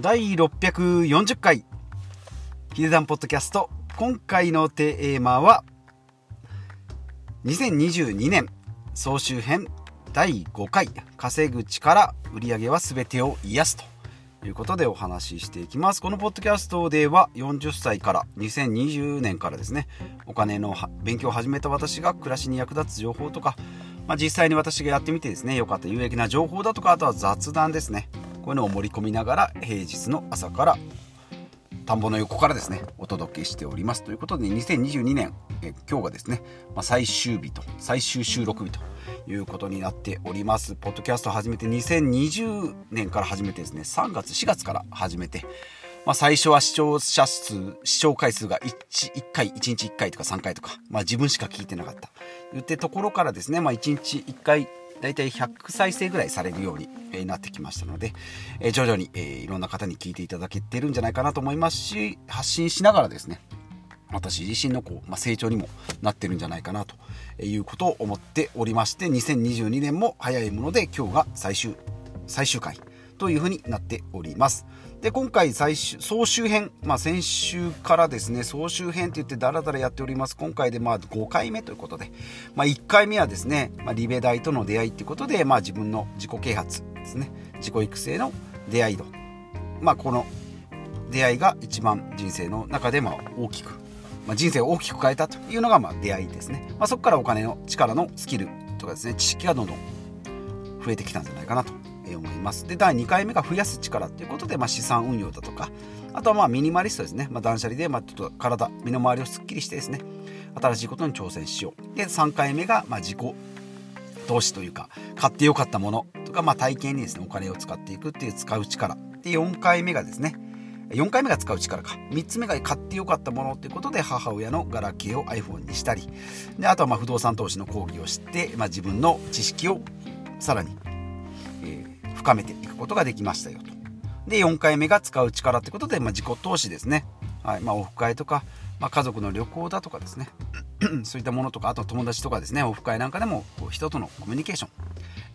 第640回。ヒデダンポッドキャスト。今回のテーマは2022年総集編第5回。稼ぐ力売上は全てを癒すと。いうことでお話ししていきます。このポッドキャストでは40歳から2020年からですね。お金の勉強を始めた私が暮らしに役立つ情報とか、まあ、実際に私がやってみてですね良かった有益な情報だとかあとは雑談ですね。こういうのを盛り込みながら平日の朝から田んぼの横からですねお届けしておりますということで2022年え今日がですね、まあ、最終日と最終収録日ということになっておりますポッドキャスト始めて2020年から始めてですね3月4月から始めてまあ、最初は視聴者数、視聴回数が 1, 1回、1日1回とか3回とか、まあ自分しか聞いてなかった。言ってところからですね、まあ1日1回大体100再生ぐらいされるようになってきましたので、え徐々に、えいろんな方に聞いていただけてるんじゃないかなと思いますし、発信しながらですね、私自身のこう、まあ、成長にもなってるんじゃないかなということを思っておりまして、2022年も早いもので今日が最終、最終回というふうになっております。で、今回最終、総集編、まあ先週からですね、総集編って言ってダラダラやっております。今回でまあ5回目ということで、まあ1回目はですね、まあ、リベ大との出会いっていうことで、まあ自分の自己啓発ですね、自己育成の出会い度。まあこの出会いが一番人生の中でまあ大きく、まあ、人生を大きく変えたというのがまあ出会いですね。まあそこからお金の力のスキルとかですね、知識がどんどん増えてきたんじゃないかなと思います。で、第2回目が増やす力ということで、まあ、資産運用だとか、あとはまあミニマリストですね。まあ、断捨離で、まあ、ちょっと体、身の回りをすっきりしてですね、新しいことに挑戦しよう。で、3回目が、まあ、自己投資というか、買ってよかったものとか、まあ、体験にですね、お金を使っていくっていう使う力。で、4回目がですね、4回目が使う力か。3つ目が買ってよかったものということで、母親のガラケーを iPhone にしたり、で、あとはまあ不動産投資の講義をして、まあ、自分の知識をさらに、えー深めていくことができましたよと。で、4回目が使う力ってことで、まあ、自己投資ですね。はい。まあ、オフ会とか、まあ、家族の旅行だとかですね。そういったものとか、あと友達とかですね、オフ会なんかでも、こう人とのコミュニケーション。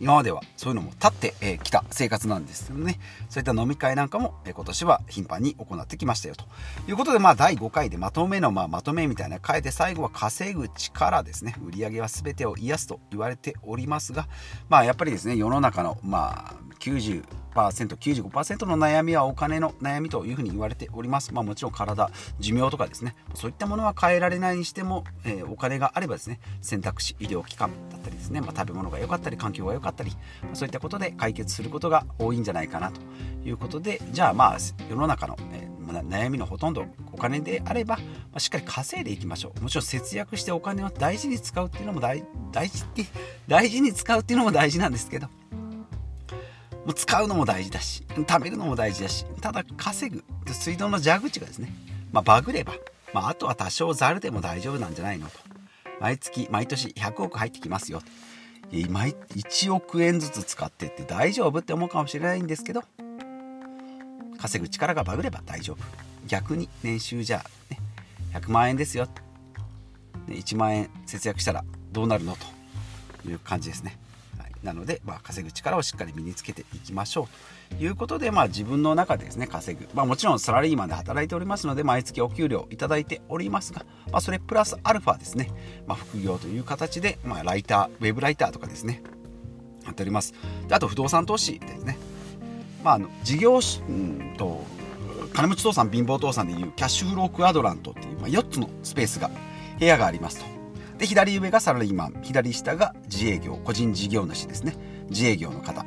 今まではそういうのも立ってき、えー、た生活なんですよね。そういった飲み会なんかも、え、今年は頻繁に行ってきましたよということで、まあ第5回でまとめの、まあ、まとめみたいな書いて最後は稼ぐ力ですね。売り上げは全てを癒すと言われておりますが、まあやっぱりですね、世の中の、まあ90 95%の悩みはお金の悩みというふうに言われております。まあもちろん体、寿命とかですね、そういったものは変えられないにしても、えー、お金があればですね、選択肢、医療機関だったりですね、まあ、食べ物が良かったり、環境が良かったり、まあ、そういったことで解決することが多いんじゃないかなと。いうことで、じゃあまあ世の中の、えー悩みのほとんどお金であれば、ま、しっかり稼いでいきましょう。もちろん節約してお金を大事に使うっていうのも大大事って大事に使うっていうのも大事なんですけど。もう使うのも大事だし食べるのも大事だしただ稼ぐ。水道の蛇口がですね、まあ、バグれば、まあ、あとは多少ざるでも大丈夫なんじゃないのと。毎月毎年100億入ってきますよ。毎1億円ずつ使ってって大丈夫って思うかもしれないんですけど稼ぐ力がバグれば大丈夫。逆に年収じゃ、ね、100万円ですよ。1万円節約したらどうなるのという感じですね。なので、まあ、稼ぐ力をしっかり身につけていきましょうということで、まあ、自分の中でですね稼ぐ、まあ、もちろんサラリーマンで働いておりますので毎月お給料いただいておりますが、まあ、それプラスアルファですね、まあ、副業という形で、まあ、ライターウェブライターとかですねやっております。であと不動産投資ですね、まあ、あの事業うんと金持ち父さん貧乏父さんでいうキャッシュフロークアドラントっていう、まあ、4つのスペースが部屋がありますと。で、左上がサラリーマン、左下が自営業、個人事業主ですね。自営業の方。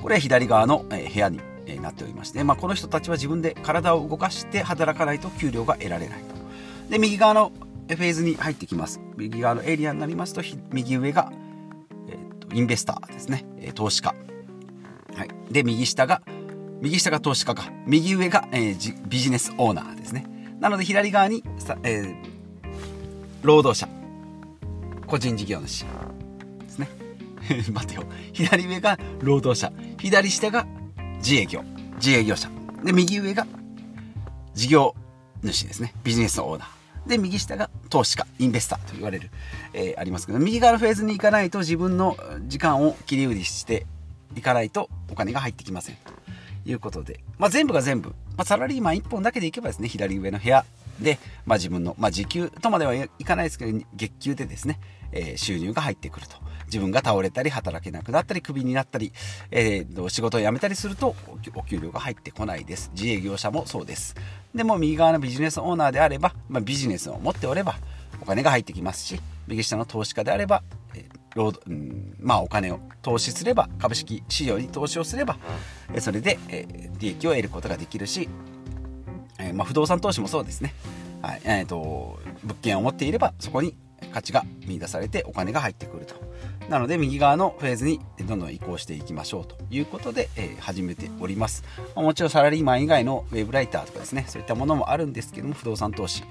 これは左側の部屋になっておりまして、まあ、この人たちは自分で体を動かして働かないと給料が得られないと。で、右側のフェーズに入ってきます。右側のエリアになりますと、右上が、えーと、インベスターですね。投資家。はい。で、右下が、右下が投資家か。右上が、えー、ビジネスオーナーですね。なので、左側に、えー労働者。個人事業主。ですね。待てよ。左上が労働者。左下が自営業。自営業者。で右上が事業主ですね。ビジネスオーナー。で右下が投資家。インベスター。と言われる、えー、ありますけど。右側のフェーズに行かないと自分の時間を切り売りしていかないとお金が入ってきません。ということで。まあ、全部が全部、まあ、サラリーマン1本だけでいけばですね左上の部屋。で、まあ、自分の、まあ、時給とまではいかないですけど月給でですね、えー、収入が入ってくると。自分が倒れたり働けなくなったりクビになったり、えー、仕事を辞めたりするとお給料が入ってこないです。自営業者もそうです。でも右側のビジネスオーナーであれば、まあ、ビジネスを持っておればお金が入ってきますし右下の投資家であれば、うん、まあお金を投資すれば株式市場に投資をすればそれで、え利益を得ることができるし、えまあ、不動産投資もそうですね、はい。えーと、物件を持っていればそこに価値が見出されてお金が入ってくると。なので右側のフェーズにどんどん移行していきましょうと。いうことで、えー、始めております、もちろんサラリーマン以外のウェブライターとかですね。そういったものもあるんですけども不動産投資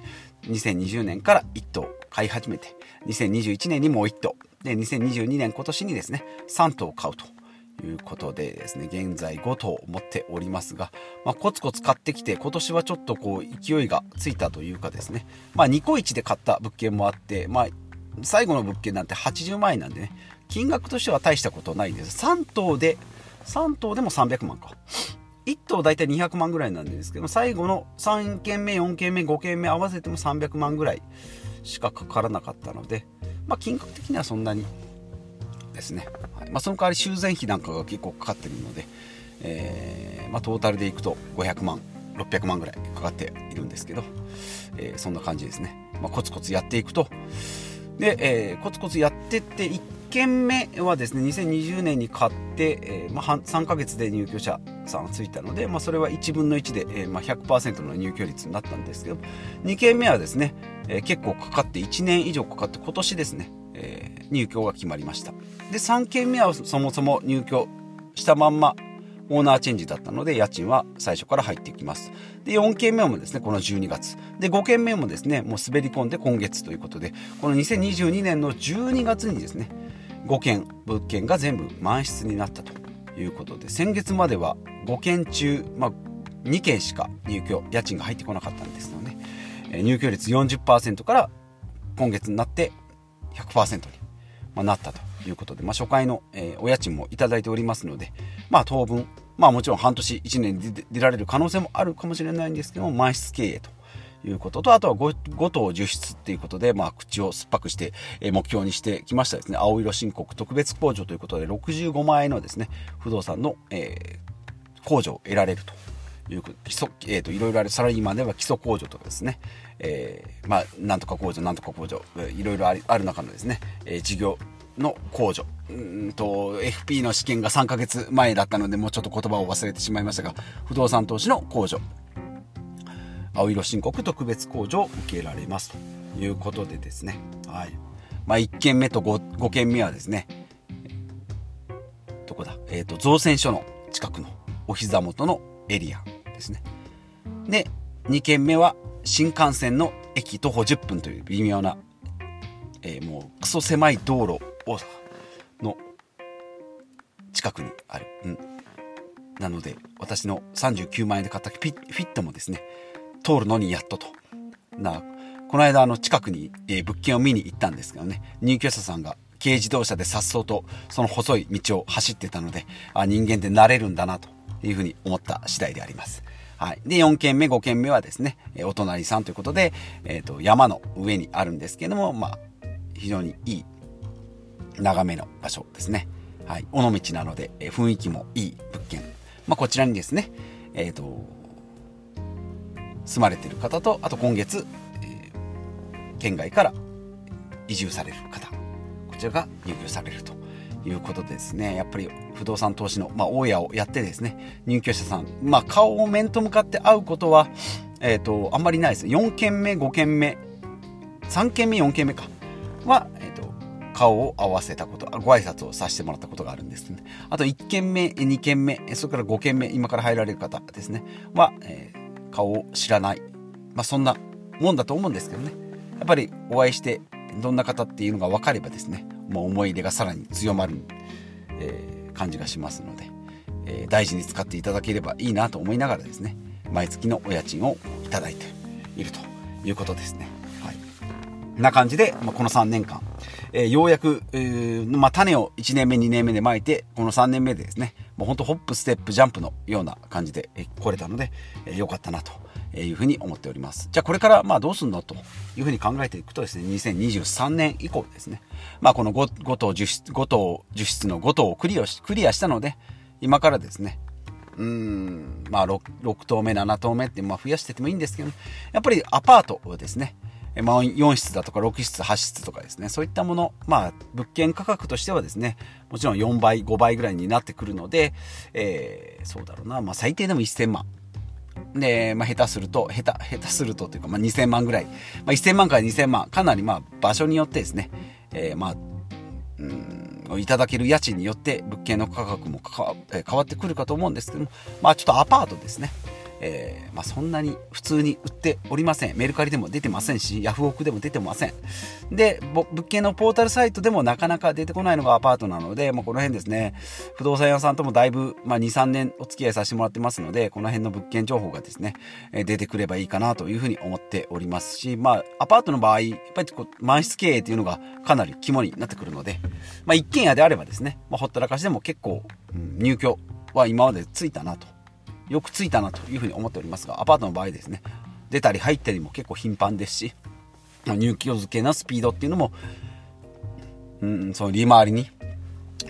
2020年から1棟買い始めて2021年にもう1棟で2022年今年にですね3棟買うということでですね現在5棟持っておりますが、まあ、コツコツ買ってきて今年はちょっとこう勢いがついたというかですね、まあ、2個1で買った物件もあって、まあ、最後の物件なんて80万円なんでね金額としては大したことないんです。3棟で3棟でも300万か。1棟大体200万ぐらいなんですけど最後の3件目4件目5件目合わせても300万ぐらいしかかからなかったのでまあ、金額的にはそんなにですね、はい。まあ、その代わり修繕費なんかが結構かかっているので、えー、まあ、トータルでいくと500万600万ぐらいかかっているんですけど、えー、そんな感じですね、まあ、コツコツやっていくと。で、えー、コツコツやっていって1件目はですね2020年に買って、えーまあ、3ヶ月で入居者さんがついたので、まあ、それは1分の1で、えーまあ、100%の入居率になったんですけど2件目はですね、え、結構かかって1年以上かかって今年ですね、え、入居が決まりました。で3件目はそもそも入居したまんまオーナーチェンジだったので家賃は最初から入ってきます。で4件目もですねこの12月。で5件目もですねもう滑り込んで今月ということでこの2022年の12月にですね5件物件が全部満室になったということで先月までは5件中、まあ、2件しか入居家賃が入ってこなかったんですので、え入居率40%から今月になって100%に、まなったということで、まあ、初回の、えお家賃もいただいておりますので、まあ、当分、まあ、もちろん半年1年で出られる可能性もあるかもしれないんですけども満室経営ということと、あとは 5, 5頭受出っていうことで、まあ、口を酸っぱくして、え目標にしてきましたですね、青色申告特別控除ということで、65万円のですね、不動産の、えー、控除を得られると。いう基礎、えーと、いろいろあるサラリーマンでは基礎控除とかですね、えー、まあ、なんとか控除、なんとか控除、いろいろある中のですね、えー、事業の控除。うんと FP の試験が3ヶ月前だったのでもうちょっと言葉を忘れてしまいましたが不動産投資の控除。青色申告特別控除を受けられますということでですね、はい。まあ、1件目と 5, 5件目はですねどこだ、えーと、造船所の近くのお膝元のエリア。ですね。で2件目は新幹線の駅徒歩10分という微妙な、えー、もうクソ狭い道路をの近くにある、うん、なので私の39万円で買ったフィットもですね通るのにやっとと。なこの間あの近くに、えー、物件を見に行ったんですけどね、入居者さんが軽自動車で颯爽とその細い道を走ってたので、あ人間って慣れるんだなと。いうふうに思った次第であります。はい。で、4軒目、5軒目はですね、お隣さんということで、えっ、ー、と、山の上にあるんですけども、まあ、非常にいい眺めの場所ですね。はい。尾道なので、え雰囲気もいい物件。まあ、こちらにですね、えっ、ー、と、住まれてる方とあと今月、えー、県外から移住される方こちらが入居されるということですね。やっぱり不動産投資の、まあ、大家をやってですね入居者さん、まあ、顔を面と向かって会うことは、えーと、あんまりないです。4軒目5軒目3軒目4軒目か。は、えーと、顔を合わせたことご挨拶をさせてもらったことがあるんですね。あと1軒目2軒目それから5軒目今から入られる方ですね。は、えー顔を知らない、まあ、そんなもんだと思うんですけどね。やっぱりお会いしてどんな方っていうのが分かればですねもう思い出がさらに強まる、えー、感じがしますので、えー、大事に使っていただければいいなと思いながらですね毎月のお家賃をいただいているということですね。はい、な感じで、まあ、この3年間えー、ようやく、えー、まあ、種を1年目、2年目でまいて、この3年目でですね、もうほんとホップ、ステップ、ジャンプのような感じで、来れたので、えー、よかったなというふうに思っております。じゃあこれからまあどうすんのというふうに考えていくとですね、2023年以降ですね、まあこの 5, 5頭10室、5頭10室の5頭をクリアしクリアしたので、今からですね、うん、まあ 6, 6棟目、7棟目ってまあ増やしててもいいんですけど、やっぱりアパートをですね、まあ、4室だとか6室、8室とかですね、そういったもの、まあ、物件価格としてはですね、もちろん4倍、5倍ぐらいになってくるので、えー、そうだろうな、まあ、最低でも1000万。で、まあ、下手すると、下手、下手するとというか、まあ、2000万ぐらい。まあ、1000万から2000万、かなりまあ、場所によってですね、えー、まあ、うん、いただける家賃によって物件の価格もか変わってくるかと思うんですけども、まあ、ちょっとアパートですね。えー、まあ、そんなに普通に売っておりません。メルカリでも出てませんし、ヤフオクでも出てません。で、物件のポータルサイトでもなかなか出てこないのがアパートなので、まあ、この辺ですね、不動産屋さんともだいぶ、まあ、2、3年お付き合いさせてもらってますので、この辺の物件情報がですね、え出てくればいいかなというふうに思っておりますし、まあ、アパートの場合、やっぱりこう満室経営っていうのがかなり肝になってくるので、まあ、一軒家であればですね、まあ、ほったらかしでも結構、うん、入居は今までついたなとよくついたなというふうに思っておりますが、アパートの場合ですね、出たり入ったりも結構頻繁ですし、入居付けのスピードっていうのも、うん、その利回りに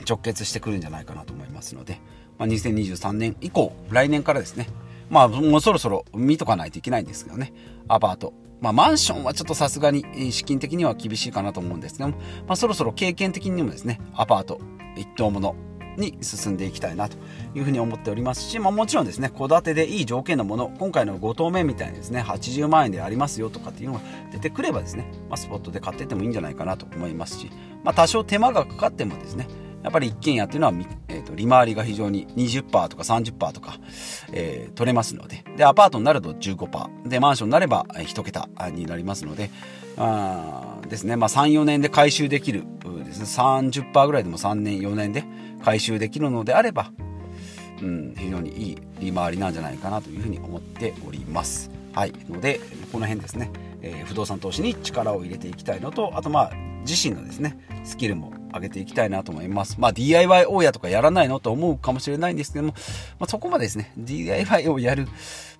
直結してくるんじゃないかなと思いますので、まあ、2023年以降、来年からですね、まあ、もうそろそろ見とかないといけないんですけどね、アパート。まあ、マンションはちょっとさすがに資金的には厳しいかなと思うんですけども、まあ、そろそろ経験的にもですね、アパート、一棟もの、に進んでいきたいなというふうに思っておりますし、まあ、もちろんですね戸建てでいい条件のもの今回の5棟目みたいにですね80万円でありますよとかっていうのが出てくればですね、まあ、スポットで買ってってもいいんじゃないかなと思いますし、まあ、多少手間がかかってもですねやっぱり一軒家っていうのは、えーと、利回りが非常に20%とか30%とか、えー、取れますのででアパートになると15%でマンションになれば1桁になりますのであですね、まあ、34年で回収できるですね30%ぐらいでも3年4年で回収できるのであれば、うん、非常にいい利回りなんじゃないかなというふうに思っております。はい、のでこの辺ですね、えー、不動産投資に力を入れていきたいのとあとまあ自身のですねスキルも上げていきたいなと思います。まあ DIY 大家とかやらないのと思うかもしれないんですけども、まあ、そこまでですね DIY をやる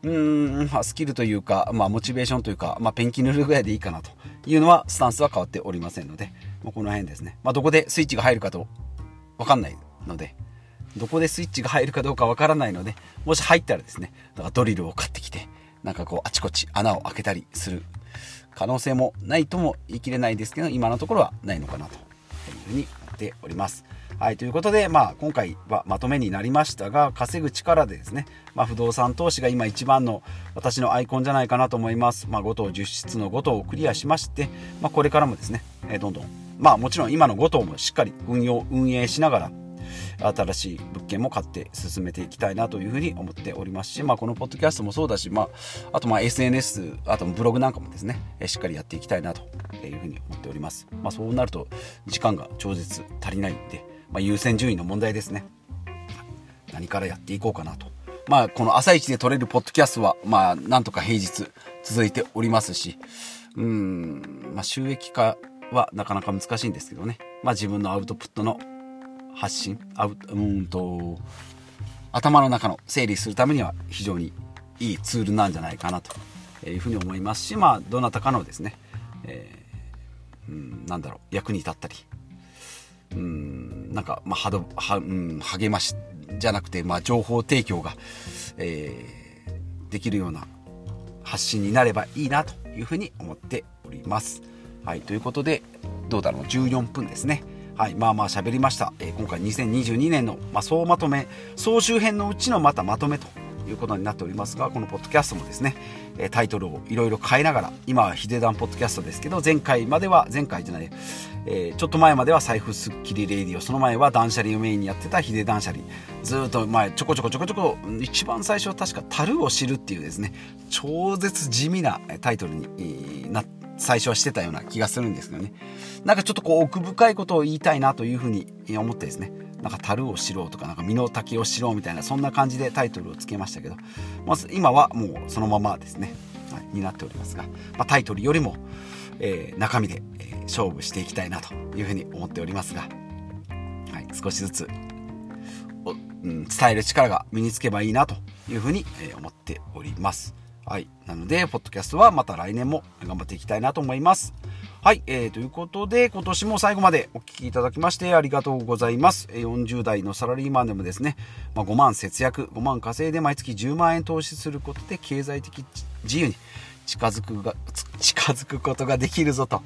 うーん、まあ、スキルというか、まあ、モチベーションというか、まあ、ペンキ塗るぐらいでいいかなというのはスタンスは変わっておりませんので、まあ、この辺ですね、まあ、どこでスイッチが入るかと分かんないので、どこでスイッチが入るかどうかわからないので、もし入ったらですね、だからドリルを買ってきて、なんかこう、あちこち穴を開けたりする可能性もないとも言い切れないですけど、今のところはないのかなというふうに思っております。はい、ということで、まあ、今回はまとめになりましたが、稼ぐ力でですね、まあ、不動産投資が今一番の私のアイコンじゃないかなと思います。まあ、5棟10室の5棟をクリアしまして、まあ、これからもですね、えどんどん、まあ、もちろん今の5棟もしっかり運用、運営しながら、新しい物件も買って進めていきたいなというふうに思っておりますし、まあ、このポッドキャストもそうだし、まあ、あとま SNS あとブログなんかもですねしっかりやっていきたいなというふうに思っております、まあ、そうなると時間が超絶足りないんで、まあ、優先順位の問題ですね。何からやっていこうかなと。まあこの朝一で撮れるポッドキャストはまあなんとか平日続いておりますしうん、まあ、収益化はなかなか難しいんですけどね、まあ、自分のアウトプットの発信あうんと頭の中の整理するためには非常にいいツールなんじゃないかなというふうに思いますし、まあ、どなたかのですね、えー、うん、なんだろう役に立ったりうんなんか、まあ、はどは、うん、励ましじゃなくて、まあ、情報提供が、えー、できるような発信になればいいなというふうに思っております。はい、ということでどうだろう14分ですね。はい、まあまあ喋りました、えー、今回2022年の、まあ、総まとめ総集編のうちのまたまとめということになっておりますがこのポッドキャストもですねえタイトルをいろいろ変えながら今はヒデダンポッドキャストですけど前回までは前回じゃない、えー、ちょっと前までは財布スッキリレディオその前は断捨離をメインにやってたヒデ断捨離。ずっと前ちょこちょこちょこちょこ一番最初は確か「樽を知る」っていうですね超絶地味なタイトルになって最初はしてたような気がするんですけどね。なんかちょっとこう奥深いことを言いたいなというふうに思ってですね、なんか樽を知ろうとか、なんか身の丈を知ろうみたいな、そんな感じでタイトルをつけましたけど、まず今はもうそのままですね、はい、になっておりますが、まあ、タイトルよりも、えー、中身で、えー、勝負していきたいなというふうに思っておりますが、はい、少しずつうん、伝える力が身につけばいいなというふうに、えー、思っております。はい。なので、ポッドキャストはまた来年も頑張っていきたいなと思います。はい。えー、ということで、今年も最後までお聴きいただきましてありがとうございます。40代のサラリーマンでもですね、まあ、5万節約、5万稼いで毎月10万円投資することで経済的自由に近づくが、近づくことができるぞと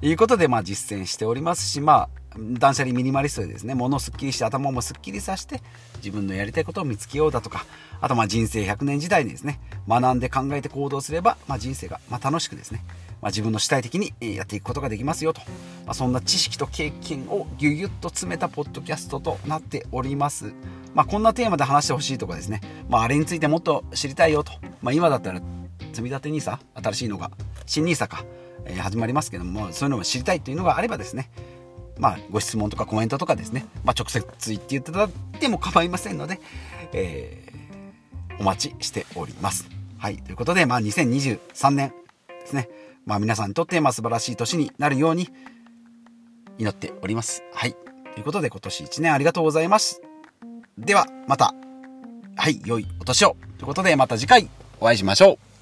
いうことで、まあ実践しておりますし、まあ、断捨離ミニマリストでですね、物をすっきりして頭もすっきりさして、自分のやりたいことを見つけようだとか、あとまあ人生100年時代にですね、学んで考えて行動すれば、まあ人生がま楽しくですね、まあ、自分の主体的にやっていくことができますよと、まあ、そんな知識と経験をぎゅぎゅっと詰めたポッドキャストとなっております。まあ、こんなテーマで話してほしいとかですね、まあ、あれについてもっと知りたいよと、まあ、今だったら積み立て NISA 新しいのが新 NISA か、え、始まりますけどもそういうのを知りたいというのがあればですねまあ、ご質問とかコメントとかですね、まあ、直接言っていただいても構いませんので、えー、お待ちしております。はい。ということで、まあ、2023年ですね。まあ、皆さんにとって、まあ、素晴らしい年になるように祈っております。はい。ということで、今年1年ありがとうございます。では、また、はい、良いお年を。ということで、また次回お会いしましょう。